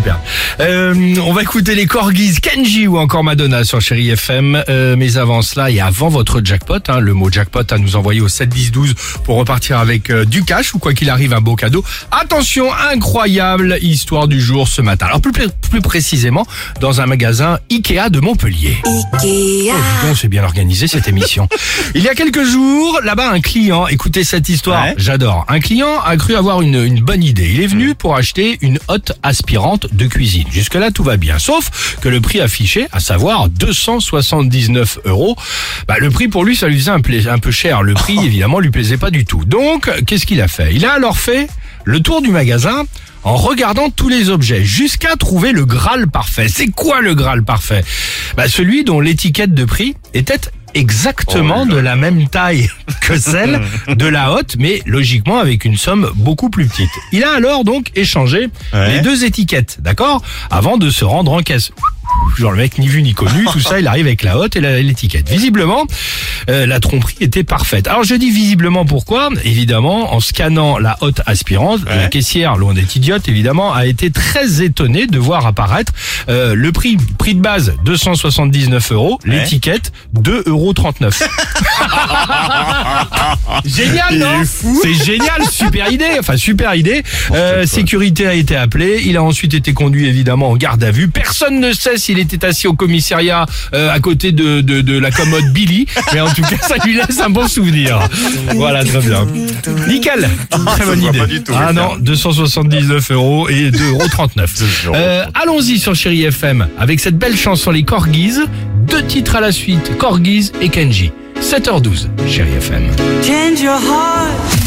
FM. Euh, on va écouter les Corgis, Kenji ou encore Madonna sur Chéri FM. Euh, mais avant cela et avant votre jackpot, hein, le mot jackpot à nous envoyer au 7 10 12 pour repartir avec euh, du cash ou quoi qu'il arrive un beau cadeau. Attention, incroyable histoire du jour ce matin. Alors plus, plus précisément dans un magasin Ikea de Montpellier. Oh, dis donc, c'est bien organisé cette émission. Il y a quelques jours, là-bas, un client, écoutez cette histoire, Ouais. j'adore. Un client a cru avoir une, une bonne idée. Il est venu pour acheter une hotte aspirante de cuisine. Jusque-là, tout va bien. Sauf que le prix affiché, à savoir 279 euros, bah, le prix pour lui, ça lui faisait un, peu cher. Le prix, évidemment, lui plaisait pas du tout. Donc, qu'est-ce qu'il a fait? Il a alors fait le tour du magasin en regardant tous les objets jusqu'à trouver le Graal parfait. C'est quoi le Graal parfait? Bah, Celui dont l'étiquette de prix était exactement de la même taille que celle de la hotte, mais logiquement avec une somme beaucoup plus petite. Il a alors donc échangé Ouais. les deux étiquettes, d'accord? Avant de se rendre en caisse. Genre le mec ni vu ni connu, tout ça, il arrive avec la hotte et l'étiquette. Visiblement, euh, la tromperie était parfaite. Alors je dis visiblement pourquoi Évidemment, en scannant la hotte aspirante, la caissière, loin d'être idiote, évidemment, a été très étonnée de voir apparaître euh, le prix, prix de base 279 euros, l'étiquette 2,39 euros. Génial, non C'est génial, super idée. Enfin, super idée. Euh, sécurité a été appelée. Il a ensuite été conduit évidemment en garde à vue. Personne ne sait s'il était assis au commissariat euh, à côté de, de, de la commode Billy. Mais en tout cas, ça lui laisse un bon souvenir. Voilà, très bien. Nickel. Très bonne idée. ah non, 279 euros et 2,39 euros. Euh, Allons-y sur Chéri FM avec cette belle chanson Les Corgis. Deux titres à la suite, Corgis et Kenji. 7h12, Chéri FM. Change your heart